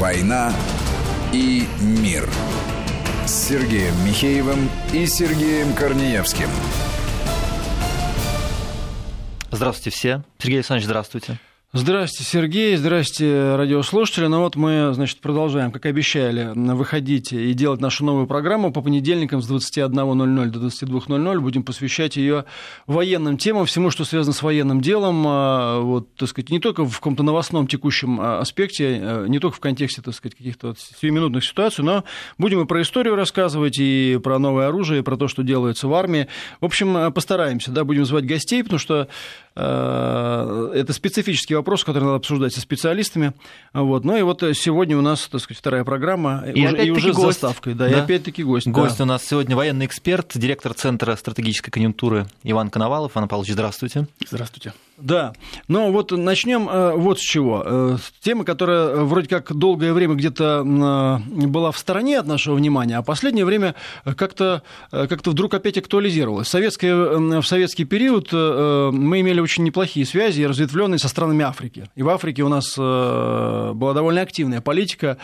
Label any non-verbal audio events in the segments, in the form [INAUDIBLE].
«Война и мир» с Сергеем Михеевым и Сергеем Корнеевским. Здравствуйте все. Сергей Александрович, здравствуйте. Здравствуйте, Сергей, здравствуйте, радиослушатели. Ну вот мы, значит, продолжаем, как обещали, выходить и делать нашу новую программу по понедельникам с 21.00 до 22.00. Будем посвящать ее военным темам, всему, что связано с военным делом. А, вот, так сказать, не только в каком-то новостном текущем а, аспекте, а, не только в контексте, так сказать, каких-то сиюминутных ситуаций, но будем и про историю рассказывать, и про новое оружие, и про то, что делается в армии. В общем, постараемся, да, будем звать гостей, потому что это специфический вопрос, который надо обсуждать со специалистами. Вот. Ну и вот сегодня у нас, так сказать, вторая программа, и, уже, и уже с заставкой. Да, да. И опять-таки гость. Гость да. у нас сегодня военный эксперт, директор Центра стратегической конъюнктуры Иван Коновалов. Иван Павлович, здравствуйте. Здравствуйте. Да, но вот начнем э, вот с чего. Э, тема, которая вроде как долгое время где-то была в стороне от нашего внимания, а последнее время как-то как вдруг опять актуализировалась. Советское, в советский период мы имели очень неплохие связи, разветвленные со странами Африки. И в Африке у нас была довольно активная политика.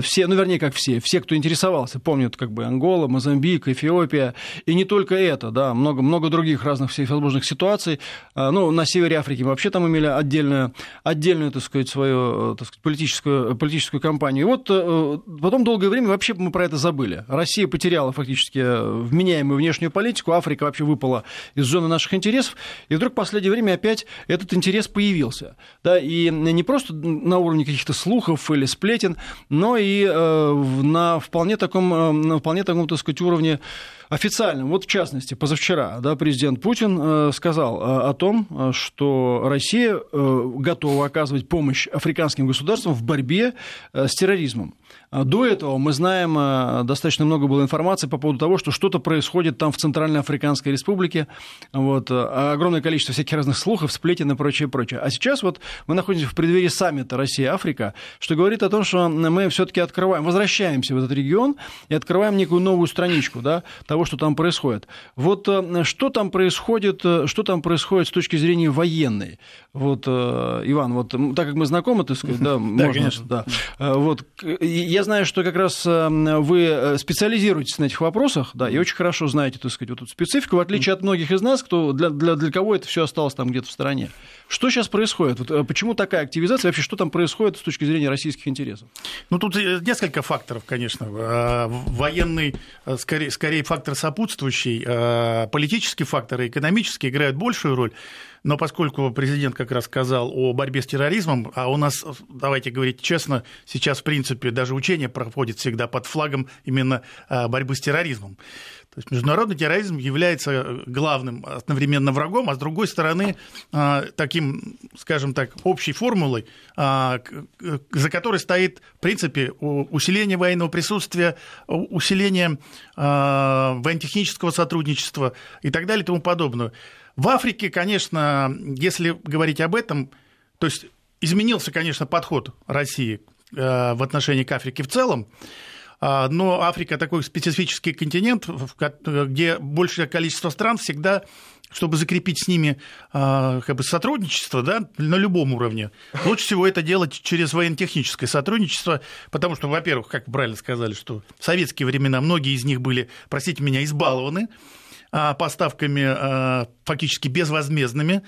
Все, ну, вернее, как все, все, кто интересовался, помнят как бы Ангола, Мозамбик, Эфиопия. И не только это, да, много, много других разных всевозможных ситуаций. Ну, на севере Африки вообще там имели отдельную, отдельную так сказать, свою э, так сказать, политическую, политическую кампанию. И вот э, потом долгое время вообще мы про это забыли. Россия потеряла фактически вменяемую внешнюю политику, Африка вообще выпала из зоны наших интересов, и вдруг в последнее время опять этот интерес появился. Да, и не просто на уровне каких-то слухов или сплетен, но и э, на вполне таком, на вполне таком, так сказать, уровне официальным. Вот в частности, позавчера да, президент Путин э, сказал э, о том, э, что Россия готова оказывать помощь африканским государствам в борьбе с терроризмом. А до этого мы знаем, э, достаточно много было информации по поводу того, что что-то происходит там в Центральной Африканской Республике. Вот, э, огромное количество всяких разных слухов, сплетен и прочее, прочее. А сейчас вот мы находимся в преддверии саммита Россия-Африка, что говорит о том, что мы все-таки открываем, возвращаемся в этот регион и открываем некую новую страничку да, того, что там происходит. Вот э, что там происходит, что там происходит с точки зрения военной? Вот, Иван, вот так как мы знакомы, так сказать, да, [LAUGHS] можно. Да, вот, я знаю, что как раз эм, вы э, специализируетесь на этих вопросах, да, и очень хорошо знаете, так сказать, вот эту специфику, в отличие от многих из нас, кто, для, для, для кого это все осталось там где-то в стороне. Что сейчас происходит? Вот, э, почему такая активизация? Вообще, что там происходит с точки зрения российских интересов? Ну, тут э, несколько факторов, конечно. Военный, скорее, скорее фактор сопутствующий, политический фактор и экономический играют большую роль. Но поскольку президент как раз сказал о борьбе с терроризмом, а у нас, давайте говорить честно, сейчас, в принципе, даже учение проходит всегда под флагом именно а, борьбы с терроризмом. То есть международный терроризм является главным одновременно врагом, а с другой стороны, а, таким, скажем так, общей формулой, а, за которой стоит, в принципе, усиление военного присутствия, усиление военно-технического сотрудничества и так далее и тому подобное. В Африке, конечно, если говорить об этом, то есть изменился, конечно, подход России э, в отношении к Африке в целом, а, но Африка такой специфический континент, где большее количество стран всегда чтобы закрепить с ними а, как бы, сотрудничество да, на любом уровне. Лучше всего это делать через военно-техническое сотрудничество, потому что, во-первых, как правильно сказали, что в советские времена многие из них были, простите меня, избалованы, поставками а, фактически безвозмездными. а,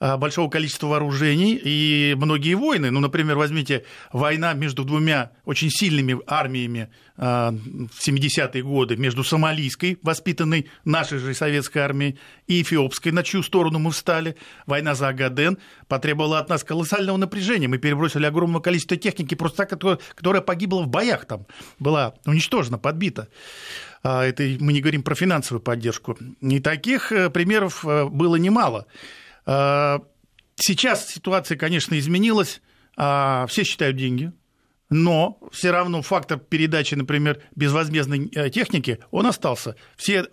большого количества вооружений и многие войны. Ну, например, возьмите война между двумя очень сильными армиями в 70-е годы, между сомалийской, воспитанной нашей же советской армией, и эфиопской, на чью сторону мы встали. Война за Агаден потребовала от нас колоссального напряжения. Мы перебросили огромное количество техники, просто так, которая погибла в боях там, была уничтожена, подбита. А, это мы не говорим про финансовую поддержку. И таких э, примеров э, было немало. А, сейчас ситуация, конечно, изменилась. А, все считают деньги, но все равно фактор передачи, например, безвозмездной э, техники, он остался. Все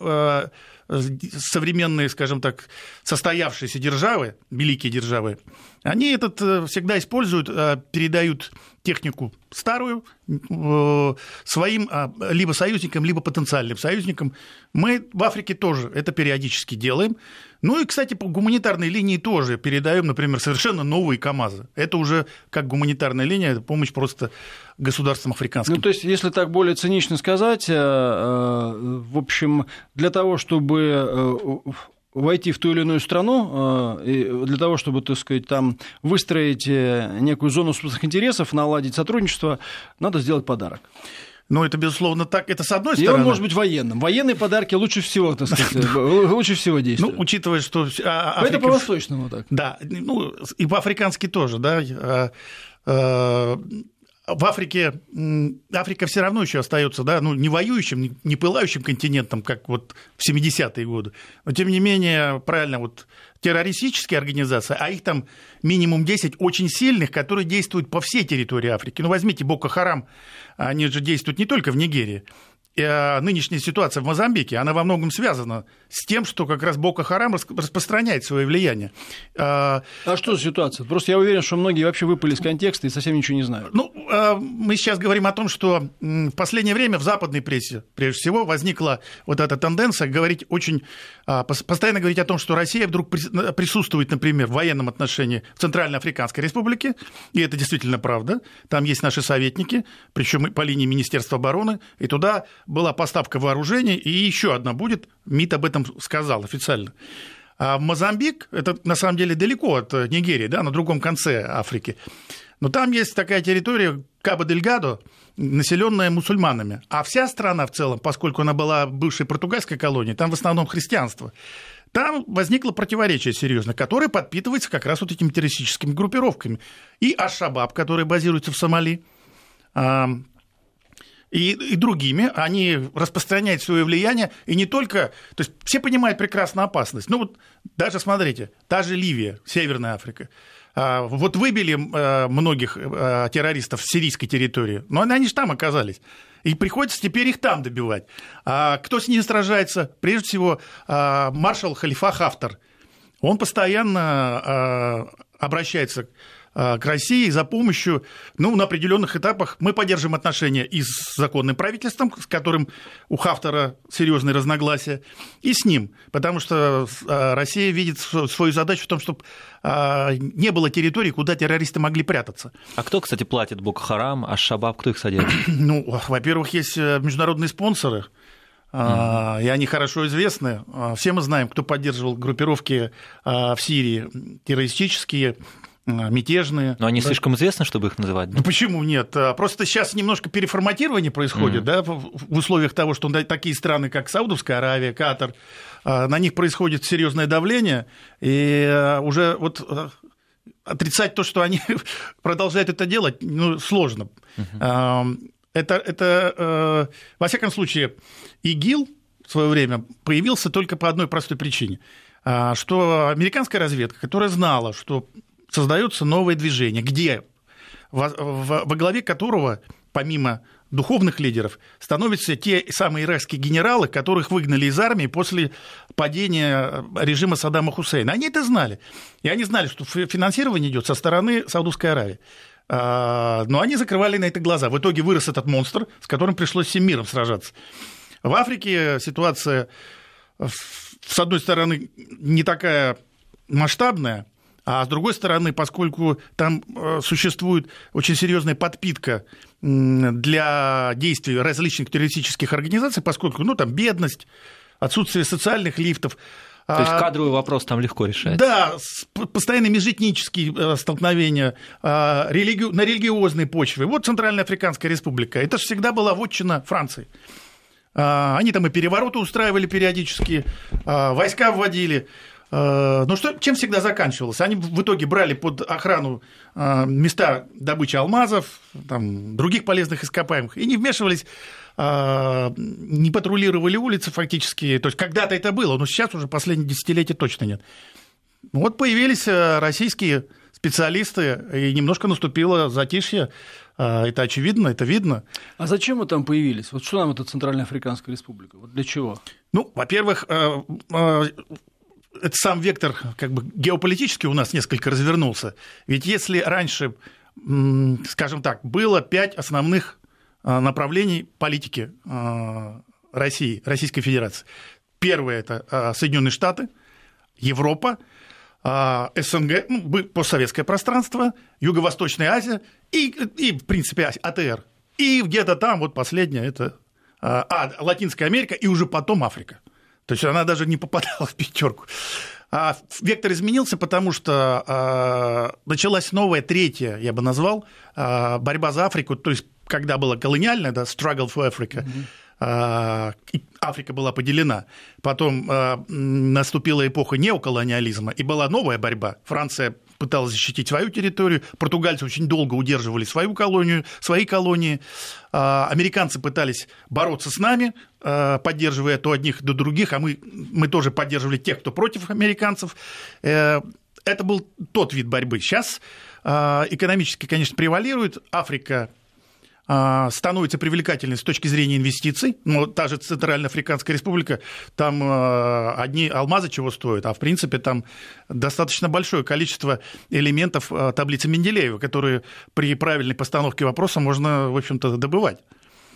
современные, скажем так, состоявшиеся державы, великие державы, они этот всегда используют, передают технику старую своим либо союзникам, либо потенциальным союзникам. Мы в Африке тоже это периодически делаем. Ну и, кстати, по гуманитарной линии тоже передаем, например, совершенно новые КАМАЗы. Это уже как гуманитарная линия, это помощь просто государствам африканским. Ну, то есть, если так более цинично сказать, э, э, в общем, для того, чтобы э, войти в ту или иную страну, для того, чтобы, так сказать, там выстроить некую зону собственных интересов, наладить сотрудничество, надо сделать подарок. Ну, это, безусловно, так. Это с одной стороны. И он может быть военным. Военные подарки лучше всего, так сказать, [LAUGHS] лучше всего действуют. Ну, учитывая, что... А, Африка... Это по-восточному так. Да, ну, и по-африкански тоже, да. В Африке, Африка все равно еще остается, да, ну, не воюющим, не пылающим континентом, как вот в 70-е годы. Но, тем не менее, правильно, вот террористические организации, а их там минимум 10 очень сильных, которые действуют по всей территории Африки. Ну, возьмите Бока Харам, они же действуют не только в Нигерии. Э, нынешняя ситуация в Мозамбике, она во многом связана с тем, что как раз Бока Харам распространяет свое влияние. А, а что за ситуация? Просто я уверен, что многие вообще выпали из контекста и совсем ничего не знают. Ну, а, мы сейчас говорим о том, что в последнее время в западной прессе, прежде всего, возникла вот эта тенденция говорить очень, а, постоянно говорить о том, что Россия вдруг присутствует, например, в военном отношении в Центральной Африканской Республике, и это действительно правда. Там есть наши советники, причем по линии Министерства обороны, и туда была поставка вооружений, и еще одна будет. МИД об этом сказал официально. А Мозамбик, это на самом деле далеко от Нигерии, да, на другом конце Африки. Но там есть такая территория Кабо-дель-Гадо, населенная мусульманами. А вся страна в целом, поскольку она была бывшей португальской колонией, там в основном христианство. Там возникло противоречие серьезно, которое подпитывается как раз вот этими террористическими группировками. И Аш-Шабаб, который базируется в Сомали, и, и другими, они распространяют свое влияние, и не только, то есть все понимают прекрасно опасность. Ну вот даже смотрите, та же Ливия, Северная Африка, а, вот выбили а, многих а, террористов с сирийской территории, но они же там оказались. И приходится теперь их там добивать. А кто с ними сражается? Прежде всего, маршал Халифа Хафтар. Он постоянно обращается Э, к России за помощью, ну, на определенных этапах мы поддержим отношения и с законным правительством, с которым у Хафтера серьезные разногласия, и с ним, потому что э, Россия видит свою задачу в том, чтобы э, не было территорий, куда террористы могли прятаться. А кто, кстати, платит Бока Харам, а Шабаб, кто их содержит? [CLEARS THROAT] Ну, во-первых, есть международные спонсоры, Mm. И они хорошо известны. Все мы знаем, кто поддерживал группировки в Сирии террористические, мятежные. Но они да? слишком известны, чтобы их называть? Да? Ну почему нет? А, просто сейчас немножко переформатирование происходит, mm. да, в условиях того, что такие страны, как Саудовская Аравия, Катар, а, на них происходит серьезное давление, и уже вот отрицать то, что они [LAUGHS] продолжают это делать, ну, сложно. Uh-huh. Это, это, во всяком случае, ИГИЛ в свое время появился только по одной простой причине что американская разведка, которая знала, что создается новое движение, где во, во, во главе которого, помимо духовных лидеров, становятся те самые иракские генералы, которых выгнали из армии после падения режима Саддама Хусейна. Они это знали. И они знали, что финансирование идет со стороны Саудовской Аравии. А, но они закрывали на это глаза. В итоге вырос этот монстр, с которым пришлось всем миром сражаться. В Африке ситуация, с одной стороны, не такая масштабная, а с другой стороны, поскольку там э, существует очень серьезная подпитка для действий различных террористических организаций, поскольку ну, там бедность, отсутствие социальных лифтов, то есть а, кадровый вопрос там легко решается. Да, постоянные межэтнические э, столкновения а, на религиозной почве. Вот Центральная Африканская Республика. Это же всегда была вотчина Франции. А, они там и перевороты устраивали периодически, войска вводили. Э, ну, что, чем всегда заканчивалось? Они в итоге брали под охрану э, места добычи алмазов, там, других полезных ископаемых, и не вмешивались, э, не патрулировали улицы фактически. То есть, когда-то это было, но сейчас уже последние десятилетия точно нет. Вот появились российские специалисты, и немножко наступило затишье. Это очевидно, это видно. А зачем мы там появились? Вот что нам эта Центральноафриканская республика? Вот для чего? Ну, во-первых, это сам вектор как бы геополитический у нас несколько развернулся. Ведь если раньше, скажем так, было пять основных э, направлений политики России, Российской Федерации. Первое – это Соединенные Штаты, Европа, СНГ, ну, постсоветское пространство, Юго-Восточная Азия и, и, в принципе, АТР. И где-то там, вот последнее, это а, Латинская Америка и уже потом Африка. То есть она даже не попадала в пятерку. А вектор изменился, потому что а, началась новая, третья, я бы назвал, а, борьба за Африку, то есть когда была колониальная, да, struggle for Africa, mm-hmm а, Африка была поделена. Потом а, наступила эпоха неоколониализма, и была новая борьба. Франция пыталась защитить свою территорию, португальцы очень долго удерживали свою колонию, свои колонии, а, американцы пытались бороться с нами, поддерживая то одних, до других, а мы, мы тоже поддерживали тех, кто против американцев. Э, это был тот вид борьбы. Сейчас экономически, конечно, превалирует. Африка а, становится привлекательной с точки зрения инвестиций. Ну, та же Центральноафриканская республика, там а, одни алмазы чего стоят, а в принципе там достаточно большое количество элементов а, таблицы Менделеева, которые при правильной постановке вопроса можно, в общем-то, добывать.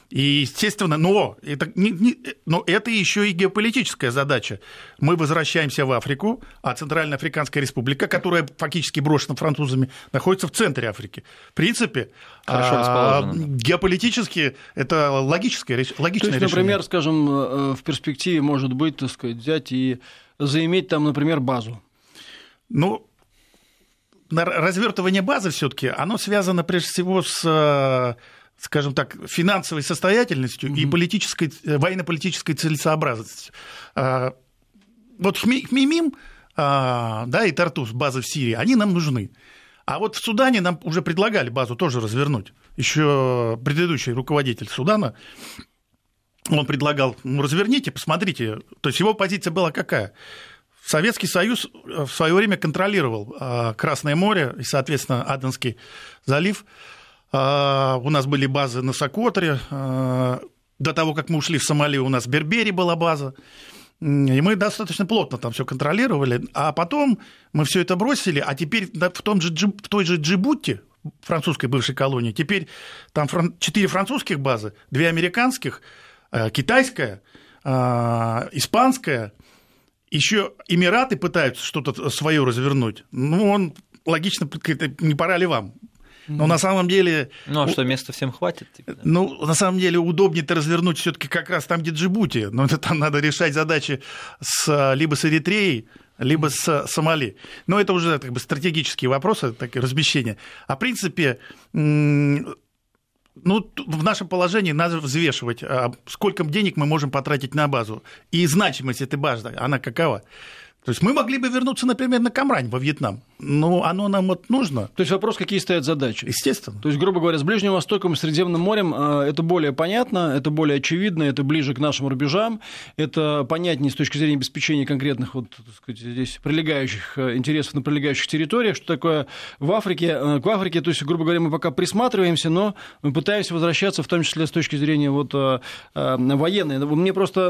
И, естественно, но это, не, не, но это еще и геополитическая задача. Мы возвращаемся в Африку, а Центральная Африканская Республика, которая фактически брошена французами, находится в центре Африки. В принципе, а, геополитически это логическое, логичное То есть, решение. Например, скажем, э, в перспективе может быть, так сказать, взять и заиметь там, например, базу. Ну, развертывание базы все-таки, оно связано прежде всего с э, скажем так, финансовой состоятельностью mm-hmm. и политической, э, военно-политической целесообразностью. А, вот Хмимим а, да, и Тартус, база в Сирии, они нам нужны. А вот в Судане нам уже предлагали базу тоже развернуть. Еще предыдущий руководитель Судана, он предлагал, ну, разверните, посмотрите. То есть его позиция была какая? Советский Союз в свое время контролировал а, Красное море и, соответственно, Аденский залив. А, у нас были базы на Сокотре. А, до того, как мы ушли в Сомали, у нас в Бербере была база. И мы достаточно плотно там все контролировали. А потом мы все это бросили, а теперь в, том же, в той же Джибути, французской бывшей колонии, теперь там четыре французских базы, две американских, э, китайская, а, испанская, еще Эмираты пытаются что-то свое развернуть. Ну, он логично, не пора ли вам? Но на самом деле... Ну, а что, места всем хватит? Типа, да? Ну, на самом деле, удобнее-то развернуть все таки как раз там, где Джибути. Но это там надо решать задачи с, либо с Эритреей, либо с Сомали. Но это уже как бы, стратегические вопросы, так, размещения. А в принципе, ну, в нашем положении надо взвешивать, а сколько денег мы можем потратить на базу. И значимость этой базы, она какова. То есть мы могли бы вернуться, например, на Камрань во Вьетнам, но оно нам вот нужно. То есть вопрос, какие стоят задачи? Естественно. То есть, грубо говоря, с Ближним Востоком и Средиземным морем э, это более понятно, это более очевидно, это ближе к нашим рубежам, это понятнее с точки зрения обеспечения конкретных вот, так сказать, здесь прилегающих э, интересов на прилегающих территориях, что такое в Африке. Э, к Африке, то есть, грубо говоря, мы пока присматриваемся, но мы пытаемся возвращаться, в том числе с точки зрения вот, военной. Мне просто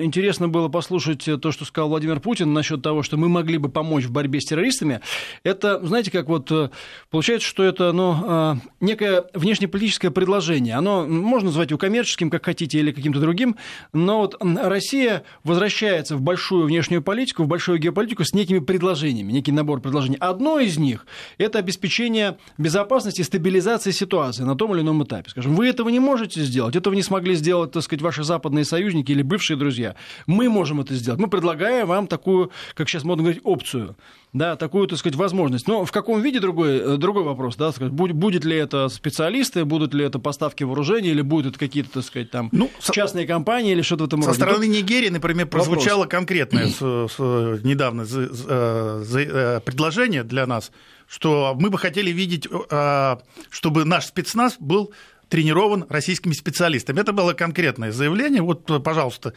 интересно было послушать то, что сказал Владимир Путин Путин насчет того, что мы могли бы помочь в борьбе с террористами, это, знаете, как вот э, получается, что это ну, э, некое внешнеполитическое предложение. Оно можно назвать его коммерческим, как хотите, или каким-то другим, но вот Россия возвращается в большую внешнюю политику, в большую геополитику с некими предложениями, некий набор предложений. Одно из них – это обеспечение безопасности и стабилизации ситуации на том или ином этапе. Скажем, вы этого не можете сделать, этого не смогли сделать, так сказать, ваши западные союзники или бывшие друзья. Мы можем это сделать. Мы предлагаем вам такую такую, как сейчас модно говорить, опцию да, такую, так сказать, возможность. Но в каком виде другой, э, другой вопрос, да, сказать, будет, будет ли это специалисты, будут ли это поставки вооружений, или будут это какие-то, так сказать, там ну, частные со... компании или что-то в этом со роде. Стороны Нигерии, например, прозвучало вопрос. конкретное [CLEARS THROAT] с, с, недавно за, за, за, э, предложение для нас, что мы бы хотели видеть, э, чтобы наш спецназ был тренирован российскими специалистами. Это было конкретное заявление. Вот, пожалуйста, а,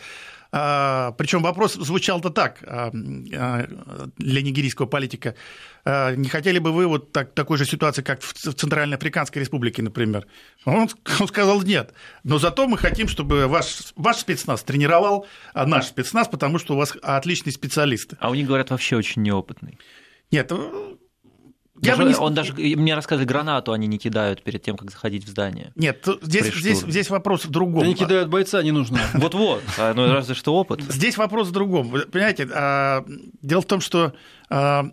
Причем вопрос звучал-то так а, а, для нигерийского политика. Не хотели бы вы вот так, такой же ситуации, как в Центральноафриканской республике, например? Он, он сказал нет. Но зато мы хотим, чтобы ваш, ваш спецназ тренировал наш спецназ, потому что у вас отличные специалисты. А у них, говорят, вообще очень неопытный. Нет, я даже, не... Он даже, мне рассказывали, гранату они не кидают перед тем, как заходить в здание. Нет, здесь, здесь, здесь вопрос в другом. Они кидают бойца, не нужно. [LAUGHS] Вот-вот, а, ну разве что опыт. Здесь вопрос в другом. Понимаете, а, дело в том, что а,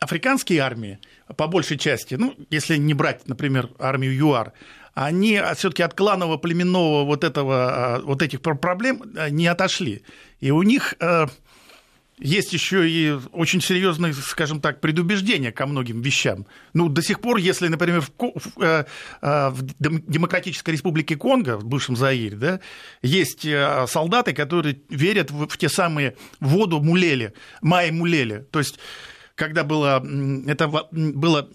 африканские армии, по большей части, ну, если не брать, например, армию ЮАР, они все-таки от кланового племенного вот этого, вот этих проблем не отошли. И у них есть еще и очень серьезные, скажем так, предубеждения ко многим вещам. Ну, до сих пор, если, например, в, в, э, э, в Демократической Республике Конго, в бывшем Заире, да, есть э, солдаты, которые верят в, в те самые воду Мулели, Майи Мулели. То есть когда было, это было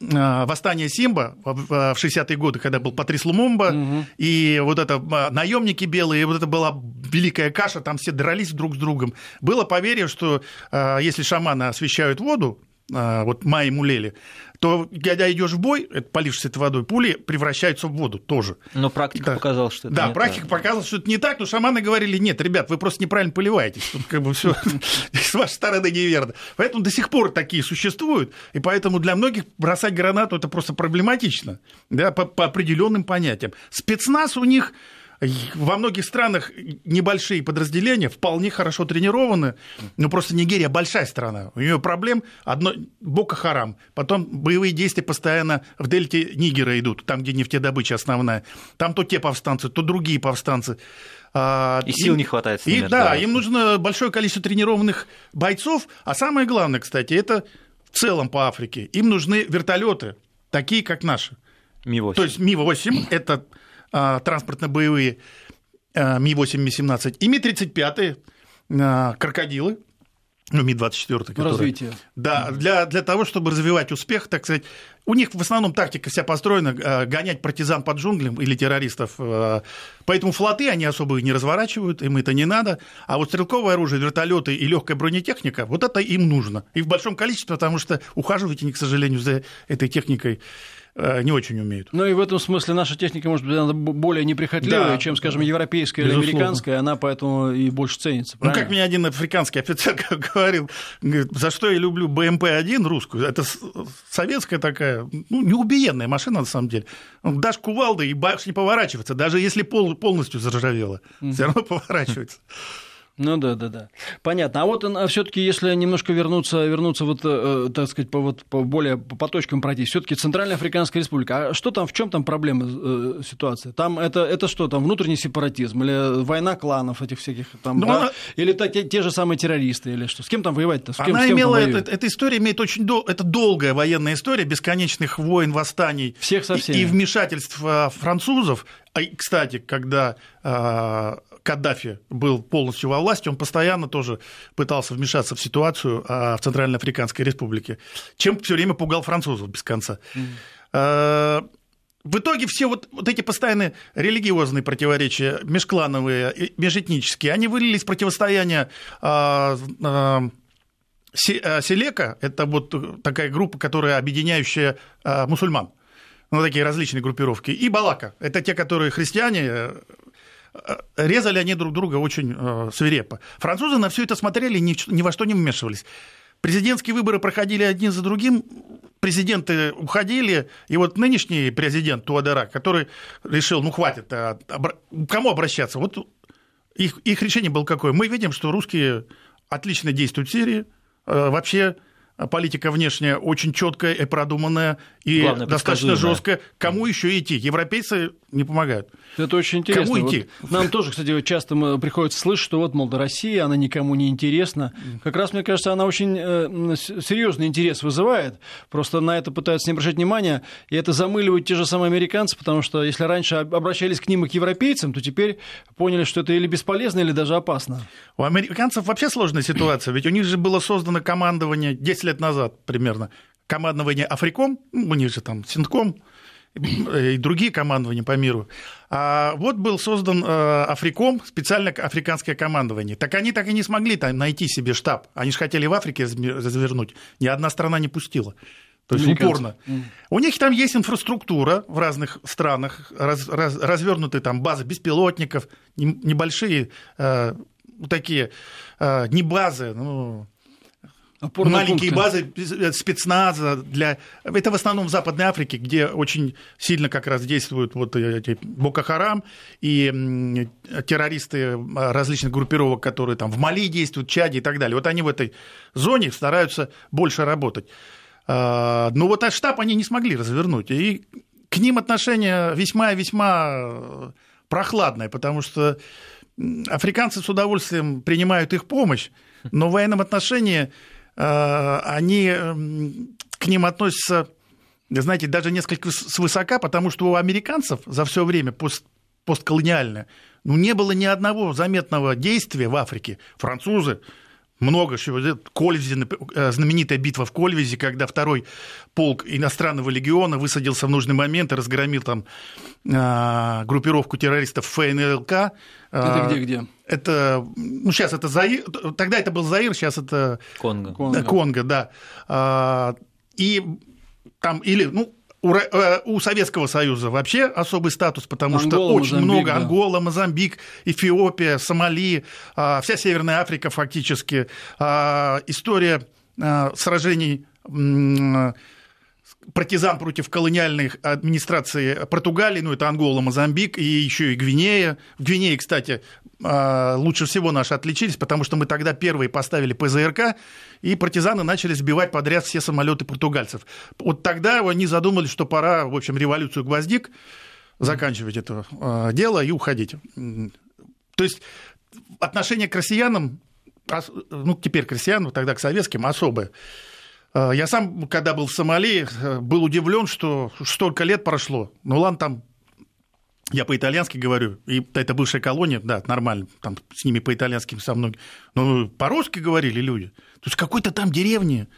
восстание Симба в 60-е годы, когда был Патрис Лумумба, угу. и вот это э, наемники белые, и вот это была великая каша, там все дрались друг с другом. Было поверье, что э, если шаманы освещают воду, вот Майи Мулели, то когда идешь в бой, полившись этой водой, пули превращаются в воду тоже. Но практика да. показала, что это Да, не практика так. показала, что это не так, но шаманы говорили, нет, ребят, вы просто неправильно поливаетесь, тут как бы все [LAUGHS] с вашей стороны неверно. Поэтому до сих пор такие существуют, и поэтому для многих бросать гранату это просто проблематично, да, по, по определенным понятиям. Спецназ у них во многих странах небольшие подразделения вполне хорошо тренированы, но просто Нигерия большая страна. У нее проблем одно Бока Харам, потом боевые действия постоянно в дельте Нигера идут, там, где нефтедобыча основная. Там то те повстанцы, то другие повстанцы. А, и сил не хватает. И, да, им нужно большое количество тренированных бойцов. А самое главное, кстати, это в целом по Африке. Им нужны вертолеты, такие как наши. Ми-8. То есть Ми-8 – это транспортно-боевые а, Ми-8, Ми-17 и Ми-35 а, крокодилы, ну, Ми-24. Которые, Развитие. Да, для, для того, чтобы развивать успех, так сказать. У них в основном тактика вся построена гонять партизан под джунглям или террористов. Поэтому флоты они особо не разворачивают, им это не надо. А вот стрелковое оружие, вертолеты и легкая бронетехника, вот это им нужно. И в большом количестве, потому что ухаживать они, к сожалению, за этой техникой Э, не очень умеют. Ну и в этом смысле наша техника, может быть, она более неприхотливая, да, чем, скажем, европейская Безусловно. или американская, она поэтому и больше ценится. Правильно? Ну, как мне один африканский офицер [LAUGHS] говорил, говорит, за что я люблю БМП-1 русскую, это советская такая, ну, неубиенная машина, на самом деле. Дашь кувалды и башня не поворачивается, даже если пол, полностью заржавела, mm-hmm. все равно поворачивается. Ну да, да, да. Понятно. А вот а все-таки, если немножко вернуться, вернуться вот, э, так сказать, по, вот, по более по, по точкам пройти, все-таки Центральная Африканская Республика. А что там, в чем там проблема э, ситуация? Там это, это что, там внутренний сепаратизм или война кланов этих всяких там, да? она... или та, те, те же самые террористы или что? С кем там воевать-то? С кем, она с кем имела, это, эта история имеет очень дол... это долгая военная история бесконечных войн, восстаний Всех со всеми. и, и вмешательств французов. А, кстати, когда Каддафи был полностью во власти, он постоянно тоже пытался вмешаться в ситуацию а, в Центральноафриканской республике, чем все время пугал французов без конца. Mm. В итоге все вот, вот эти постоянные религиозные противоречия, межклановые, межэтнические, они вылились в противостояние Селека, это вот такая группа, которая объединяющая мусульман ну, такие различные группировки, и Балака. Это те, которые христиане, резали они друг друга очень э, свирепо. Французы на все это смотрели, ни, ни во что не вмешивались. Президентские выборы проходили один за другим, президенты уходили, и вот нынешний президент Туадера, который решил, ну хватит, а, кому обращаться? Вот их, их решение было какое? Мы видим, что русские отлично действуют в Сирии, э, вообще политика внешняя очень четкая и продуманная, и Главное, достаточно жесткая. Кому еще идти? Европейцы не помогают. Это очень интересно. Кому идти? Вот нам тоже, кстати, часто приходится слышать, что вот, мол, Россия, она никому не интересна. Как раз, мне кажется, она очень э, серьезный интерес вызывает. Просто на это пытаются не обращать внимания, и это замыливают те же самые американцы, потому что если раньше обращались к ним и к европейцам, то теперь поняли, что это или бесполезно, или даже опасно. У американцев вообще сложная ситуация, ведь у них же было создано командование 10 лет назад примерно, командование Африком, ну, у них же там Синтком, и другие командования по миру. А вот был создан Африком, специально африканское командование. Так они так и не смогли там найти себе штаб. Они же хотели в Африке развернуть. Ни одна страна не пустила. То есть упорно. У них там есть инфраструктура в разных странах, раз, раз, развернутые там базы беспилотников, небольшие э, такие, э, не базы, ну, маленькие пункты. базы спецназа для... Это в основном в Западной Африке, где очень сильно как раз действуют вот эти Бока-Харам и террористы различных группировок, которые там в Мали действуют, Чаде и так далее. Вот они в этой зоне стараются больше работать. А, Но ну, вот штаб они не смогли развернуть. И к ним отношение весьма-весьма прохладное, потому что африканцы с удовольствием принимают их помощь, но в военном отношении они к ним относятся, знаете, даже несколько свысока, потому что у американцев за все время пост постколониальное ну, не было ни одного заметного действия в Африке. Французы много чего. Кольвизи, э, знаменитая битва в Кольвизе, когда второй полк иностранного легиона высадился в нужный момент и разгромил там а, группировку террористов ФНЛК. Это а, где-где? Это, ну, сейчас это Заир, тогда это был Заир, сейчас это... Конго. Конго, Конго да. А, и там, или, ну, у, э, у Советского Союза вообще особый статус, потому Ангола, что очень Мозамбик, много да. Ангола, Мозамбик, Эфиопия, Сомали, а, вся Северная Африка фактически, а, история а, сражений партизан против колониальной администрации Португалии, ну это Ангола, Мозамбик и еще и Гвинея. В Гвинее, кстати, а, лучше всего наши отличились, потому что мы тогда первые поставили ПЗРК, и партизаны начали сбивать подряд все самолеты португальцев. Вот тогда они задумали, что пора, в общем, революцию гвоздик, заканчивать это а, дело и уходить. То есть отношение к россиянам, ну, теперь к россиянам, тогда к советским, особое. А, я сам, когда был в Сомали, э, был удивлен, что столько лет прошло. Ну ладно, там я по-итальянски говорю, и это бывшая колония, да, нормально, там с ними по-итальянски со мной, но по-русски говорили люди. То есть какой-то там деревне,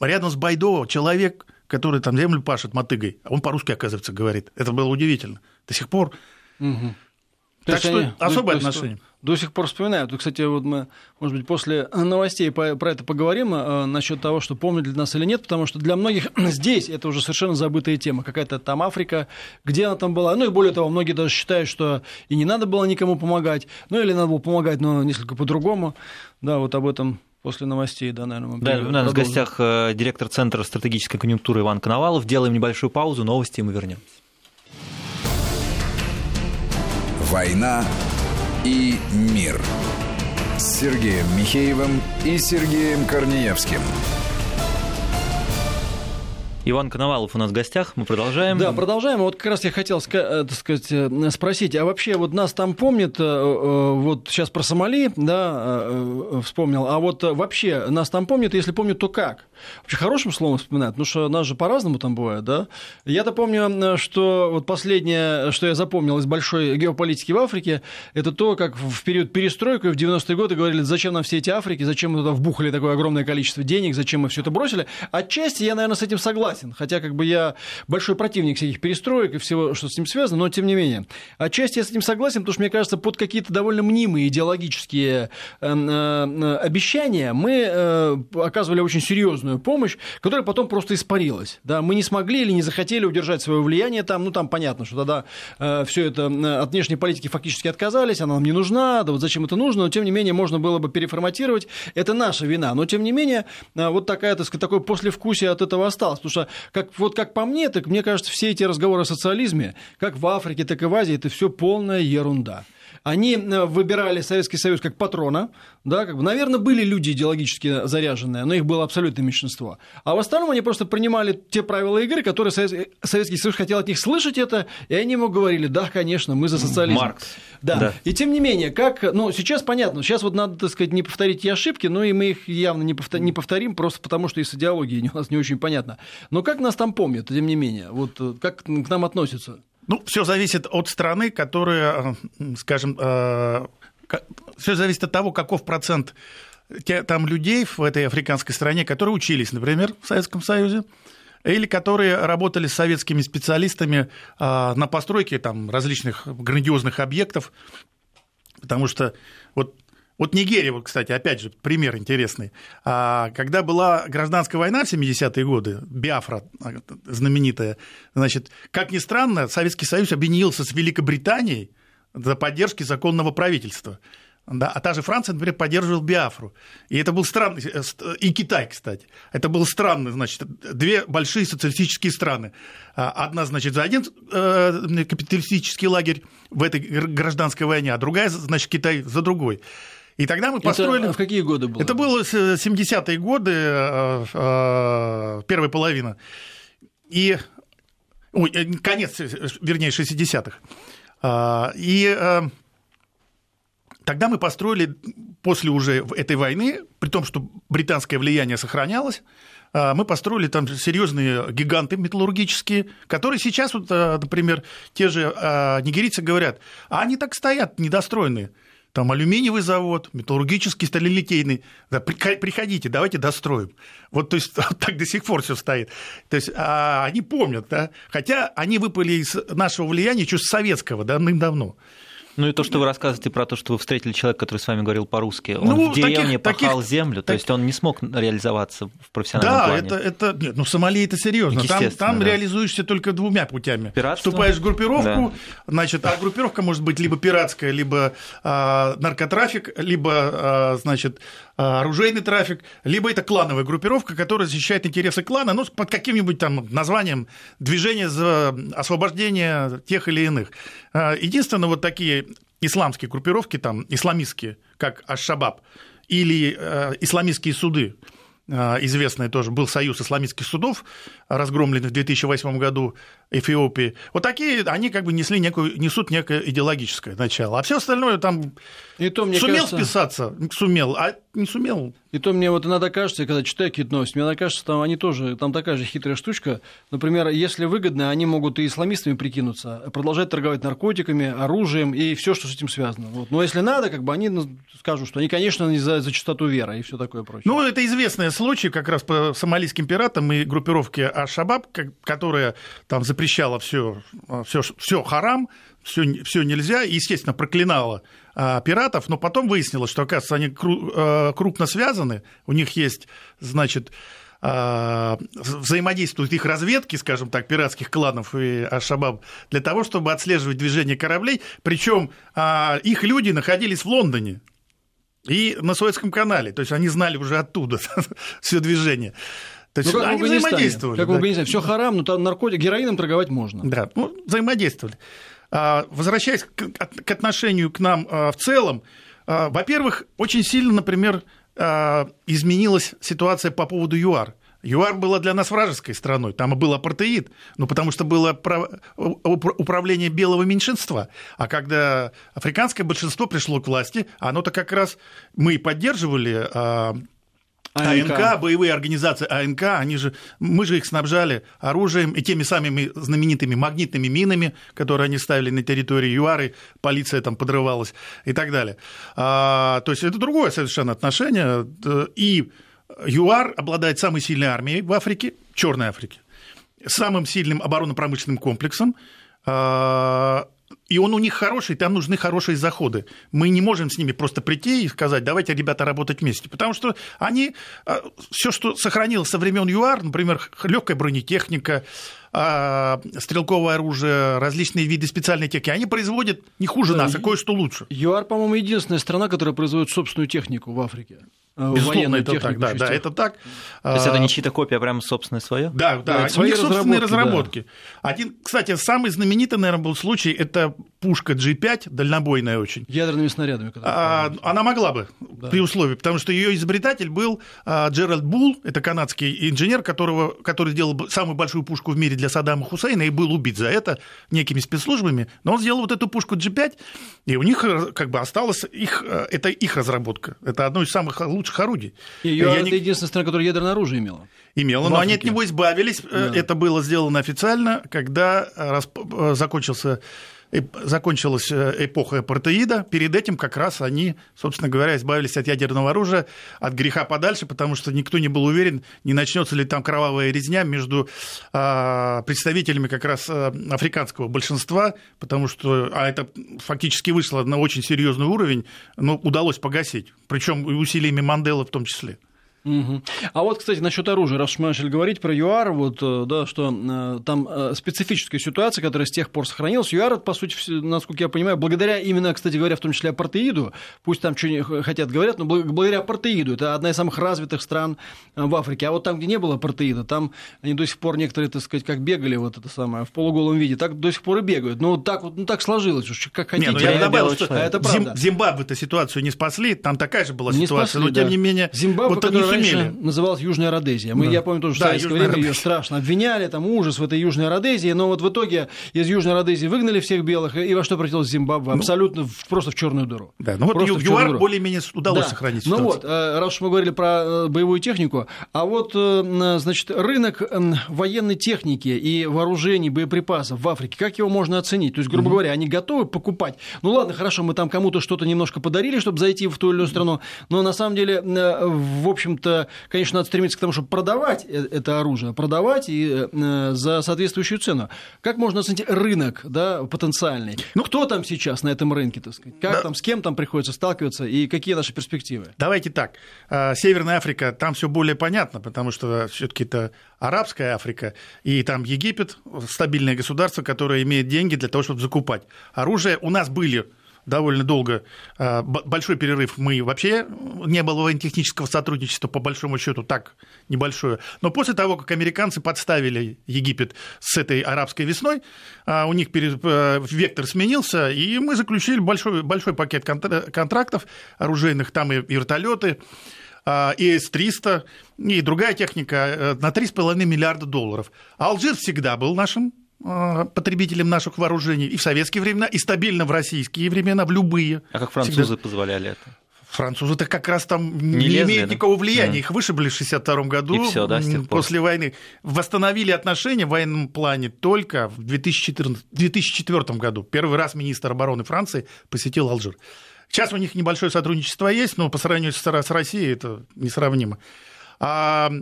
рядом с Байдо, человек, который там землю пашет мотыгой, а он по-русски, оказывается, говорит. Это было удивительно. До сих пор. Угу. Так что они, особое то, отношение. То, до сих пор вспоминают. Кстати, вот мы, может быть, после новостей про это поговорим э, насчет того, что помнят для нас или нет, потому что для многих [CLEARS THROAT] здесь это уже совершенно забытая тема. Какая-то там Африка, где она там была. Ну и более того, многие даже считают, что и не надо было никому помогать, ну или надо было помогать, но несколько по-другому. Да, вот об этом после новостей, да, наверное, мы Да, у нас в гостях э, директор Центра стратегической конъюнктуры Иван Коновалов. Делаем небольшую паузу, новости, и мы вернемся. «Война и мир» с Сергеем Михеевым и Сергеем Корнеевским. Иван Коновалов у нас в гостях, мы продолжаем. Да, продолжаем. Вот как раз я хотел э, так сказать, э, спросить, а вообще вот нас там помнят, э, вот сейчас про Сомали, да, вспомнил, а вот вообще нас там помнят, если помнят, то как? Вообще хорошим словом вспоминают, потому что нас же по-разному там бывает, да? Я-то помню, что вот последнее, что я запомнил из большой геополитики в Африке, это то, как в период перестройки в 90-е годы говорили, зачем нам все эти Африки, зачем мы туда вбухали такое огромное количество денег, зачем мы все это бросили. Отчасти я, наверное, с этим согласен согласен, хотя как бы я большой противник всяких перестроек и всего, что с ним связано, но тем не менее. Отчасти я с этим согласен, потому что, мне кажется, под какие-то довольно мнимые идеологические э, э, обещания мы э, оказывали очень серьезную помощь, которая потом просто испарилась. Да? Мы не смогли или не захотели удержать свое влияние там, ну там понятно, что тогда все это от внешней политики фактически отказались, она нам не нужна, да вот зачем это нужно, но тем не менее можно было бы переформатировать, это наша вина, но тем не менее вот такая, так сказать, такое послевкусие от этого осталось, потому что как, вот как по мне, так мне кажется, все эти разговоры о социализме, как в Африке, так и в Азии, это все полная ерунда. Они э, выбирали Советский Союз как патрона, да, как бы, наверное, были люди идеологически заряженные, но их было абсолютное меньшинство. А в остальном они просто принимали те правила игры, которые Советский Союз хотел от них слышать это, и они ему говорили, да, конечно, мы за социализм. Маркс. Да. да. И тем не менее, как, ну, сейчас понятно, сейчас вот надо, так сказать, не повторить те ошибки, но и мы их явно не, повторим, просто потому что и с идеологией [LAUGHS] у нас не очень понятно. Но как нас там помнят, тем не менее, вот э, как к нам относятся? Ну, все зависит от страны, которая, э, скажем, э, все зависит от того, каков процент там людей в этой африканской стране, которые учились, например, в Советском Союзе, или которые работали с советскими специалистами на постройке там, различных грандиозных объектов, потому что вот вот Нигерия, вот, кстати, опять же, пример интересный. А, когда была гражданская война в 70-е годы, Биафра знаменитая, значит, как ни странно, Советский Союз объединился с Великобританией за поддержки законного правительства. Да, а та же Франция, например, поддерживала Биафру. И это был странный... Э, и Китай, кстати. Это был странный, значит, две большие социалистические страны. А, одна, значит, за один э, капиталистический лагерь в этой гражданской войне, а другая, значит, Китай за другой. И тогда мы построили... Это в какие годы было? Это было 70-е годы, э, первая половина. И... Ой, конец, вернее, 60-х. А, и Тогда мы построили после уже этой войны, при том, что британское влияние сохранялось, а, мы построили там серьезные гиганты металлургические, которые сейчас, вот, например, те же а, нигерийцы говорят, а они так стоят недостроенные. Там алюминиевый завод, металлургический, сталелитейный. Да, приходите, давайте достроим. Вот, то есть, [LAUGHS] так до сих пор все стоит. То есть, а, они помнят, да, хотя они выпали из нашего влияния еще с советского давным-давно. Ну и то, что вы рассказываете про то, что вы встретили человека, который с вами говорил по-русски, он ну, в деревне таких, пахал таких, землю, так... то есть он не смог реализоваться в профессиональном да, плане. Да, это, это, нет, ну Сомали это серьезно. Там, там да. реализуешься только двумя путями. Пиратство? Вступаешь в группировку, да. значит, а группировка может быть либо пиратская, либо а, наркотрафик, либо, а, значит, оружейный трафик, либо это клановая группировка, которая защищает интересы клана, ну, под каким-нибудь там названием движение за освобождение тех или иных. А, единственное, вот такие исламские группировки, там, исламистские, как Аш-Шабаб, или э, исламистские суды, э, известный тоже был союз исламистских судов, разгромленный в 2008 году Эфиопии. Вот такие, они как бы несли некую, несут некое идеологическое начало. А все остальное там и то, мне сумел кажется... вписаться, сумел, а не сумел. И то мне вот иногда кажется, когда читаю какие-то новости, мне кажется, там они тоже, там такая же хитрая штучка. Например, если выгодно, они могут и исламистами прикинуться, продолжать торговать наркотиками, оружием и все, что с этим связано. Вот. Но если надо, как бы они ну, скажут, что они, конечно, не за, за чистоту веры и все такое прочее. Ну, это известный случай как раз по сомалийским пиратам и группировке Аш-Шабаб, которая там запрещала все, все, все харам, все, все нельзя, и, естественно, проклинала а, пиратов, но потом выяснилось, что, оказывается, они а, крупно связаны, у них есть, значит, а, взаимодействуют их разведки, скажем так, пиратских кланов и Ашабаб, для того, чтобы отслеживать движение кораблей. Причем их люди находились в Лондоне и на Суэцком канале. То есть они знали уже оттуда [LAUGHS] все движение. То есть ну, как они взаимодействовали. Как да. в Афганистане. Все харам, но там наркотик, героином торговать можно. Да, ну, взаимодействовали. А, возвращаясь к отношению к нам а, в целом, а, во-первых, очень сильно, например, изменилась ситуация по поводу ЮАР. ЮАР была для нас вражеской страной, там был апартеид, ну, потому что было управление белого меньшинства. А когда африканское большинство пришло к власти, оно-то как раз мы поддерживали АНК. АНК, боевые организации АНК, они же, мы же их снабжали оружием и теми самыми знаменитыми магнитными минами, которые они ставили на территории ЮАРы, полиция там подрывалась и так далее. А, то есть это другое совершенно отношение. И ЮАР обладает самой сильной армией в Африке, Черной Африке, самым сильным оборонно-промышленным комплексом, а, и он у них хороший, там нужны хорошие заходы. Мы не можем с ними просто прийти и сказать, давайте, ребята, работать вместе. Потому что они, а, все, что сохранилось со времен ЮАР, например, легкая бронетехника, а, стрелковое оружие, различные виды специальной техники, они производят не хуже нас, а кое-что лучше. ЮАР, по-моему, единственная страна, которая производит собственную технику в Африке. Э, Безусловно, это так, да, да, это так. То есть это не чьи-то копия, а прям собственное свое? Да, да, да у них собственные разработки. Да. Один, кстати, самый знаменитый, наверное, был случай, это пушка G5, дальнобойная очень. Ядерными снарядами. А, она могла бы, да. при условии, потому что ее изобретатель был а, Джеральд Булл, это канадский инженер, которого, который сделал самую большую пушку в мире для Саддама Хусейна и был убит за это некими спецслужбами, но он сделал вот эту пушку G5, и у них э, как бы осталась их, э, это их разработка. Это одно из самых лучших лучших орудий. Ее это не... единственная страна, которая ядерное оружие имела. Имела, но они от него избавились. Э, да. Это было сделано официально, когда расп... Э, закончился закончилась э, эпоха апартеида, перед этим как раз они, собственно говоря, избавились от ядерного оружия, от греха подальше, потому что никто не был уверен, не начнется ли там кровавая резня между а, представителями как раз э, африканского большинства, потому что, а это фактически вышло на очень серьезный уровень, но удалось погасить, причем усилиями Манделы в том числе. Угу. А вот, кстати, насчет оружия, раз мы начали говорить про ЮАР, вот, э, да, что э, там э, специфическая ситуация, которая с тех пор сохранилась. ЮАР, по сути, насколько я понимаю, благодаря именно, кстати говоря, в том числе апартеиду, пусть там что хотят говорят, но благодаря апартеиду, это одна из самых развитых стран в Африке. А вот там, где не было апартеида, там они до сих пор некоторые, так сказать, как бегали вот это самое, в полуголом виде, так до сих пор и бегают. Ну, так вот, ну, так сложилось, уж как хотите. Не, ну, я добавил, что это правда. Зимбабве-то ситуацию не спасли, там такая же была не ситуация, спасли, но тем да. не менее, Зимбабве, вот они раньше называлась Южная Родезия. Мы, да. Я помню, тоже да, в советское время Родезия. ее страшно обвиняли, там ужас в этой Южной Родезии, но вот в итоге из Южной Родезии выгнали всех белых, и во что превратилась Зимбабве? Ну, Абсолютно просто в черную дыру. Да, ну вот ЮАР более-менее удалось да. сохранить ситуацию. Ну вот, э, раз уж мы говорили про э, боевую технику, а вот, э, значит, рынок военной техники и вооружений, боеприпасов в Африке, как его можно оценить? То есть, грубо mm-hmm. говоря, они готовы покупать? Ну ладно, хорошо, мы там кому-то что-то немножко подарили, чтобы зайти в ту или иную страну, но на самом деле, в общем-то, конечно, надо стремиться к тому, чтобы продавать э, это оружие, продавать и э, за соответствующую цену. Как можно оценить рынок да, потенциальный? Ну, Кто там сейчас на этом рынке, так сказать? Как да. там, с кем там приходится сталкиваться и какие наши перспективы? Давайте так. А, Северная Африка, там все более понятно, потому что все-таки это арабская Африка, и там Египет, стабильное государство, которое имеет деньги для того, чтобы закупать. Оружие у нас были довольно долго, а, большой перерыв, мы вообще не было военно-технического сотрудничества, по большому счету так небольшое. Но после того, как американцы подставили Египет с этой арабской весной, а, у них э, вектор сменился, и мы заключили большой, большой пакет контрактов оружейных, там и вертолеты, а, и С-300, и другая техника э, на 3,5 миллиарда долларов. Алжир всегда был нашим потребителем наших вооружений и в советские времена, и стабильно в российские времена, в любые. А как французы Всегда... позволяли это? Французы-то как раз там не, не лезли, имеют да? никакого влияния. Mm. Их вышибли в 1962 году, и всё, да, после войны. Восстановили отношения в военном плане только в 2014, 2004 году. Первый раз министр обороны Франции посетил Алжир. Сейчас у них небольшое сотрудничество есть, но по сравнению с Россией это несравнимо. А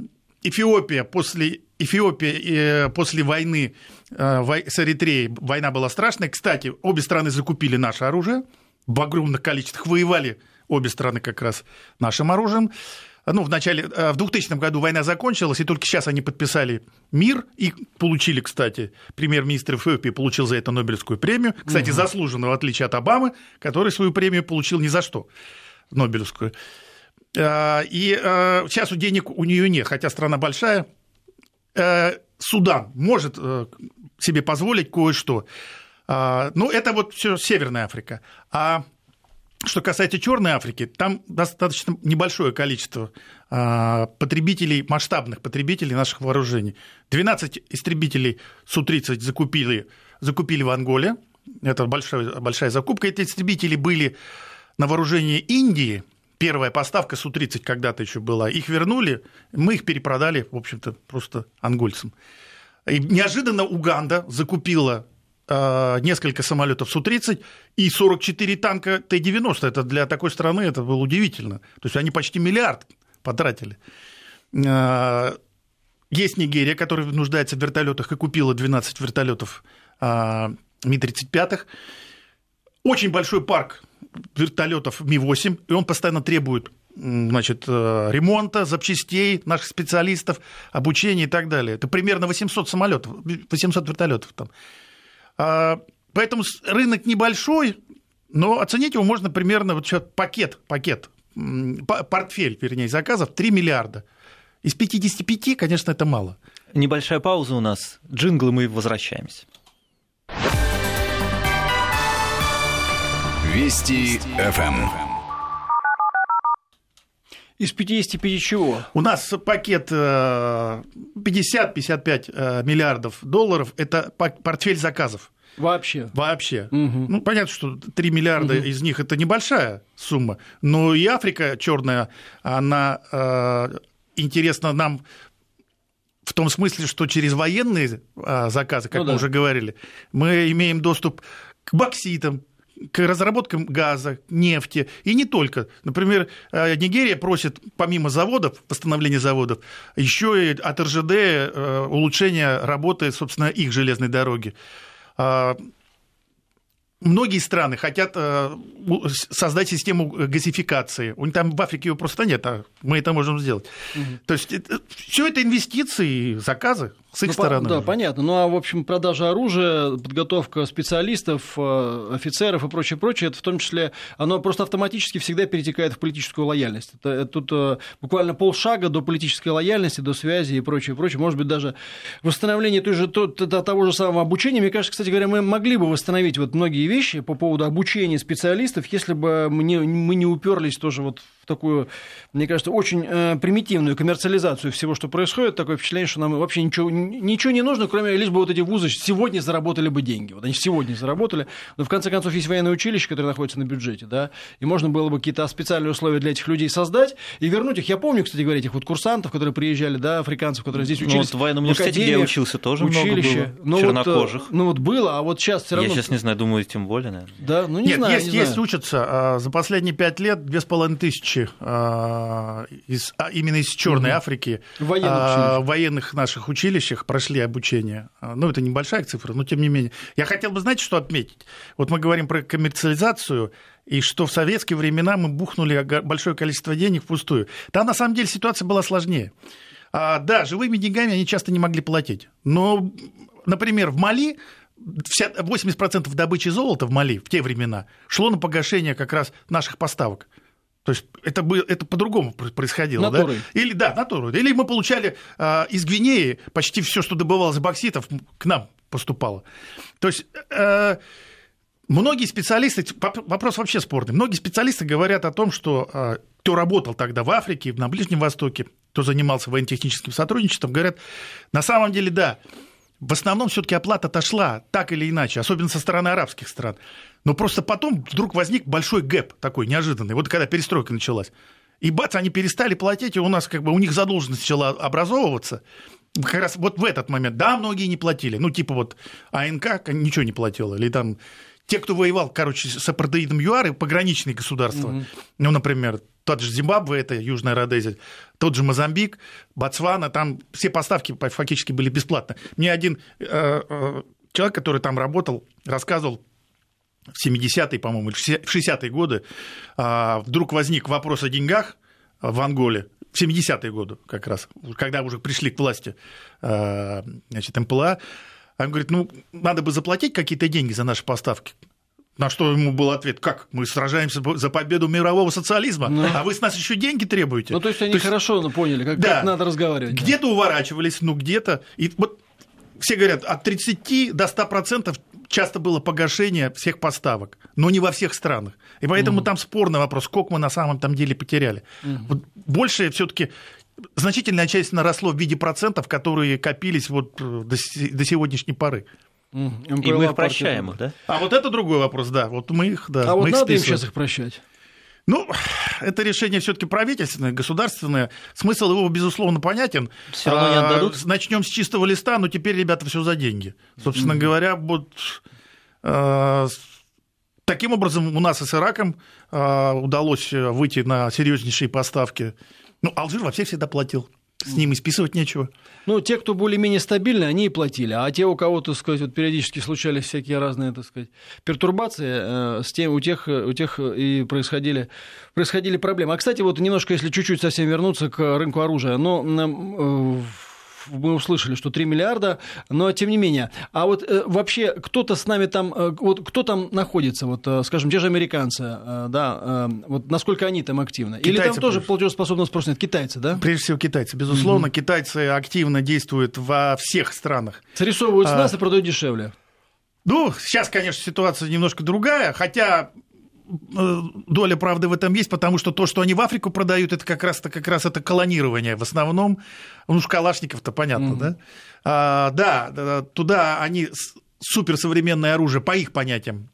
Эфиопия после Эфиопия э, после войны э, с Эритреей, война была страшная. Кстати, обе страны закупили наше оружие, в огромных количествах воевали обе страны как раз нашим оружием. Ну, в начале, э, в 2000 году война закончилась, и только сейчас они подписали мир и получили, кстати, премьер-министр Эфиопии получил за это Нобелевскую премию. Кстати, угу. заслуженно, в отличие от Обамы, который свою премию получил ни за что, Нобелевскую. И сейчас у денег у нее нет, хотя страна большая, Судан может э, себе позволить кое-что. А, ну, это вот все Северная Африка. А что касается Черной Африки, там достаточно небольшое количество а, потребителей, масштабных потребителей наших вооружений. 12 истребителей Су-30 закупили, закупили в Анголе. Это большая, большая закупка. Эти истребители были на вооружении Индии – первая поставка Су-30 когда-то еще была, их вернули, мы их перепродали, в общем-то, просто ангольцам. И неожиданно Уганда закупила э, несколько самолетов Су-30 и 44 танка Т-90. Это для такой страны это было удивительно. То есть они почти миллиард потратили. Э, есть Нигерия, которая нуждается в вертолетах и купила 12 вертолетов э, Ми-35. Очень большой парк вертолетов Ми-8, и он постоянно требует значит, э, ремонта, запчастей наших специалистов, обучения и так далее. Это примерно 800 самолетов, 800 вертолетов там. А, поэтому рынок небольшой, но оценить его можно примерно, вот сейчас пакет, пакет, портфель, вернее, заказов 3 миллиарда. Из 55, конечно, это мало. Небольшая пауза у нас. Джинглы мы возвращаемся. Вести ФМ. Из 55 чего? У нас пакет 50-55 э, э, миллиардов долларов – это портфель заказов. Вообще? Вообще. Угу. Ну, понятно, что 3 миллиарда угу. из них – это небольшая сумма, но и Африка черная, она э, интересна нам в том смысле, что через военные заказы, как ну, мы да. уже говорили, мы имеем доступ к бокситам, к разработкам газа, нефти, и не только. Например, э, Нигерия просит, помимо заводов, восстановления заводов, еще и от РЖД э, улучшения работы, собственно, их железной дороги. А, многие страны хотят э, создать систему газификации. У них там в Африке ее просто нет, а мы это можем сделать. Угу. То есть все это инвестиции, заказы с их ну, стороны. Да, понятно. Ну а в общем продажа оружия, подготовка специалистов, э, офицеров и прочее, прочее, это в том числе, оно просто автоматически всегда перетекает в политическую лояльность. Это, это тут э, буквально полшага до политической лояльности, до связи и прочее, прочее. Может быть, даже восстановление той же, того же самого обучения. Мне кажется, кстати говоря, мы могли бы восстановить вот многие вещи по поводу обучения специалистов, если бы мы не, мы не уперлись тоже вот в такую, мне кажется, очень э, примитивную коммерциализацию всего, что происходит. Такое впечатление, что нам вообще ничего, ничего не нужно, кроме лишь бы вот эти вузы сегодня заработали бы деньги. Вот они сегодня заработали. Но в конце концов есть военное училище, которое находится на бюджете, да, и можно было бы какие-то специальные условия для этих людей создать и вернуть их. Я помню, кстати говоря, этих вот курсантов, которые приезжали, да, африканцев, которые здесь учились. Ну, вот в военном университете, где я учился, тоже училище. много было ну, чернокожих. Вот, ну вот было, а вот сейчас все равно... Я сейчас не знаю, думаю, тем более, наверное. Да, ну не Нет, знаю, есть, не есть знаю. учатся. А, за последние пять лет две с половиной тысячи а, из, а, именно из Черной угу. Африки военных, военных наших училищах прошли обучение. Ну, это небольшая цифра, но тем не менее. Я хотел бы, знаете, что отметить? Вот мы говорим про коммерциализацию, и что в советские времена мы бухнули большое количество денег впустую. Там, на самом деле, ситуация была сложнее. А, да, живыми деньгами они часто не могли платить. Но, например, в Мали 80% добычи золота в Мали в те времена шло на погашение как раз наших поставок. То есть это, было, это по-другому происходило. Натурой. Да? Или, да, натурой. Или мы получали э, из Гвинеи почти все, что добывалось бокситов, к нам поступало. То есть э, многие специалисты, вопрос вообще спорный, многие специалисты говорят о том, что э, кто работал тогда в Африке, на Ближнем Востоке, кто занимался военно-техническим сотрудничеством, говорят, на самом деле, да, в основном все-таки оплата отошла так или иначе, особенно со стороны арабских стран. Но просто потом вдруг возник большой гэп такой неожиданный, вот когда перестройка началась. И бац, они перестали платить, и у нас как бы у них задолженность начала образовываться. Как раз вот в этот момент, да, многие не платили. Ну, типа вот АНК ничего не платила. Или там те, кто воевал, короче, с апартеидом ЮАР, пограничные государства. Mm-hmm. Ну, например, тот же Зимбабве, это Южная Родезия, тот же Мозамбик, Ботсвана, там все поставки фактически были бесплатны. Мне один э, э, человек, который там работал, рассказывал, в 70-е, по-моему, в 60-е годы э, вдруг возник вопрос о деньгах в Анголе, в 70-е годы как раз, когда уже пришли к власти э, значит, МПЛА, он говорит, ну, надо бы заплатить какие-то деньги за наши поставки. На что ему был ответ, как? Мы сражаемся за победу мирового социализма, ну, а вы с нас еще деньги требуете. Ну, то есть они то есть, хорошо поняли, как, да, как надо разговаривать. Где-то да. уворачивались, ну, где-то. И вот все говорят, от 30 до 100% часто было погашение всех поставок, но не во всех странах. И поэтому угу. там спорный вопрос, сколько мы на самом там деле потеряли. Угу. Вот больше все-таки значительная часть наросло в виде процентов, которые копились вот э, до, до сегодняшней поры. И мы их прощаем, да? А вот это другой вопрос, да. Вот мы их, да. А вот надо списываем. им сейчас их прощать? Ну, это решение все-таки правительственное, государственное. Смысл его, безусловно, понятен. Все равно не а, отдадут. Начнем с чистого листа, но теперь, ребята, все за деньги. Собственно mm-hmm. говоря, вот э, таким образом у нас и с Ираком э, удалось выйти на серьезнейшие поставки. Ну, Алжир вообще всегда платил. С ними списывать нечего. Ну, те, кто более-менее стабильны, они и платили. А те, у кого, так сказать, вот периодически случались всякие разные, так сказать, пертурбации, э, с тем, у, тех, у тех и происходили, происходили проблемы. А, кстати, вот немножко, если чуть-чуть совсем вернуться к рынку оружия, но э, мы услышали, что 3 миллиарда, но тем не менее. А вот э, вообще кто-то с нами там, э, вот кто там находится, вот, э, скажем, те же американцы, э, да, э, вот насколько они там активны? Китайцы Или там тоже прежде. платежеспособность просто нет? Китайцы, да? Прежде всего китайцы. Безусловно, угу. китайцы активно действуют во всех странах. Срисовывают с а... нас и продают дешевле. Ну, сейчас, конечно, ситуация немножко другая, хотя доля правды в этом есть, потому что то, что они в Африку продают, это как раз, это как раз это колонирование. В основном, ну, уж Калашников-то понятно, mm-hmm. да? А, да, туда они суперсовременное оружие, по их понятиям,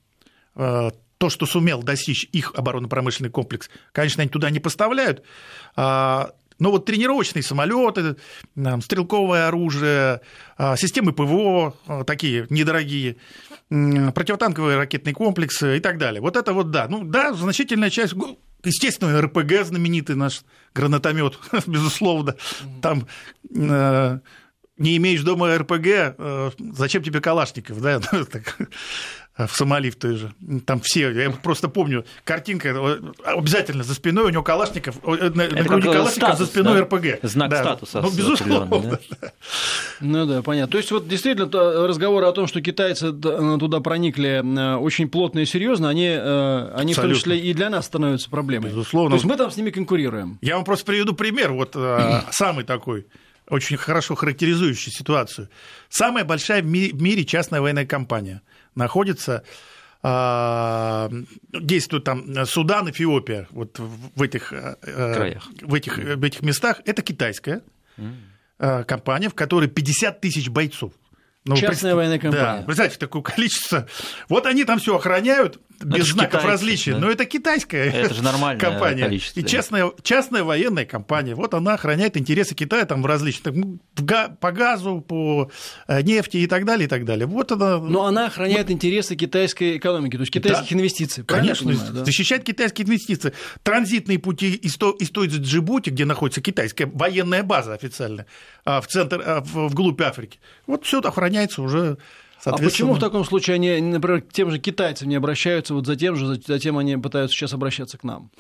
э, то, что сумел достичь их оборонно-промышленный комплекс, конечно, они туда не поставляют. А, Но вот тренировочные самолеты, стрелковое оружие, а, системы ПВО а, такие недорогие, противотанковые ракетные комплексы и так далее. Вот это вот да. Ну да, значительная часть, ну, естественно, РПГ знаменитый наш гранатомет, [LAUGHS] безусловно. Там э, не имеешь дома РПГ, э, зачем тебе Калашников, да? [LAUGHS] в Сомали в той же. Там все, я просто помню, картинка, обязательно за спиной у него Калашников, э, на, на груди Калашников статус, за спиной да? РПГ. Знак да. статуса. Ну, безусловно. Да? Ну да, понятно. То есть вот действительно разговоры о том, что китайцы туда проникли э, очень плотно и серьезно, они, э, они в том числе и для нас становятся проблемой. Безусловно. То есть мы там с ними конкурируем. Я вам просто приведу пример, вот [CLEARS THROAT] самый такой очень хорошо характеризующий ситуацию. Самая большая в мире частная военная компания – находится а, действуют там Судан, Эфиопия, вот в этих, э, Краях. в этих, в этих местах, это китайская mm. компания, в которой 50 тысяч бойцов. Ну, Частная пред... военная компания. Да, представьте, такое количество. Вот они там все охраняют, без знаков различия. Да? Но это китайская это же нормальное компания. Количество. И частная, частная военная компания. Вот она охраняет интересы Китая там в различных по газу, по э, нефти и так далее, и так далее. Вот она. Но она охраняет вот. интересы китайской экономики, то есть китайских да, инвестиций. Конечно, понимаю, да? защищает китайские инвестиции. Транзитные пути из, из той же Джибути, где находится китайская военная база официально, а, в центр, а, вглубь Африки. Вот все охраняется уже а почему в таком случае они, например, к тем же китайцам не обращаются, вот за тем же, затем они пытаются сейчас обращаться к нам?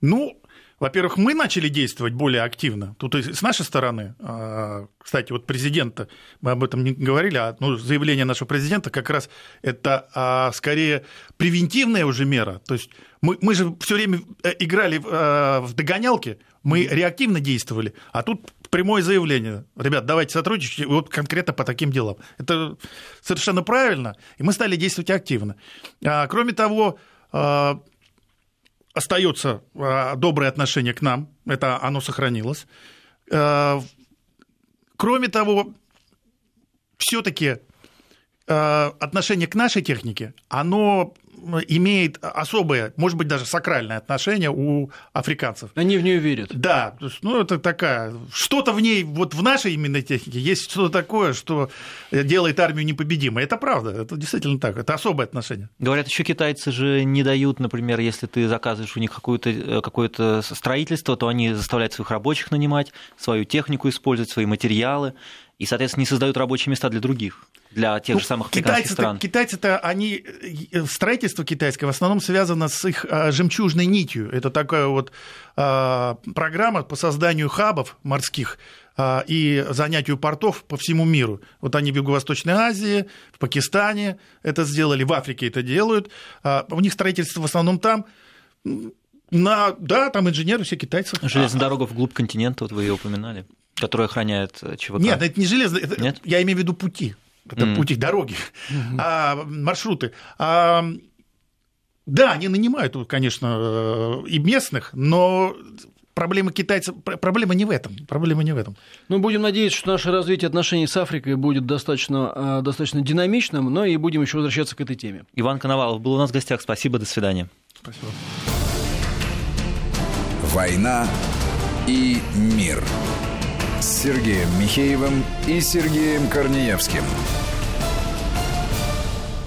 Ну, во-первых, мы начали действовать более активно. Тут и с нашей стороны, а, кстати, вот президента, мы об этом не говорили, а ну, заявление нашего президента как раз это а, скорее превентивная уже мера. То есть мы, мы же все время э, играли в, в догонялки, мы реактивно действовали, а тут прямое заявление. Ребят, давайте сотрудничать вот конкретно по таким делам. Это совершенно правильно, и мы стали действовать активно. А, кроме того, а, остается а, доброе отношение к нам, это оно сохранилось. Кроме того, все-таки отношение к нашей технике, оно имеет особое, может быть, даже сакральное отношение у африканцев. Они в нее верят. Да, ну, это такая, что-то в ней, вот в нашей именно технике есть что-то такое, что делает армию непобедимой. Это правда, это действительно так, это особое отношение. Говорят, еще китайцы же не дают, например, если ты заказываешь у них какое-то э, какое строительство, то они заставляют своих рабочих нанимать, свою технику использовать, свои материалы и, соответственно, не создают рабочие места для других, для тех ну, же самых африканских стран. Китайцы-то, они, э, строительство китайское в основном связано с их а, жемчужной нитью. Это такая вот а, программа по созданию хабов морских а, и занятию портов по всему миру. Вот они в Юго-Восточной Азии, в Пакистане это сделали, в Африке это делают. У них строительство в основном там. На, да, там инженеры все китайцы. Железная дорога вглубь континента, вот вы ее упоминали. Который охраняет э, ЧВК. Нет, это не железные, это, Нет? я имею в виду пути. Это mm. пути, дороги, mm-hmm. [LAUGHS] а, маршруты. А, да, они нанимают, конечно, э, и местных, но проблема китайцев, проблема не в этом, проблема не в этом. Ну, будем надеяться, что наше развитие отношений с Африкой будет достаточно, э, достаточно динамичным, но и будем еще возвращаться к этой теме. Иван Коновалов был у нас в гостях, спасибо, до свидания. Спасибо. «Война и мир» с Сергеем Михеевым и Сергеем Корнеевским.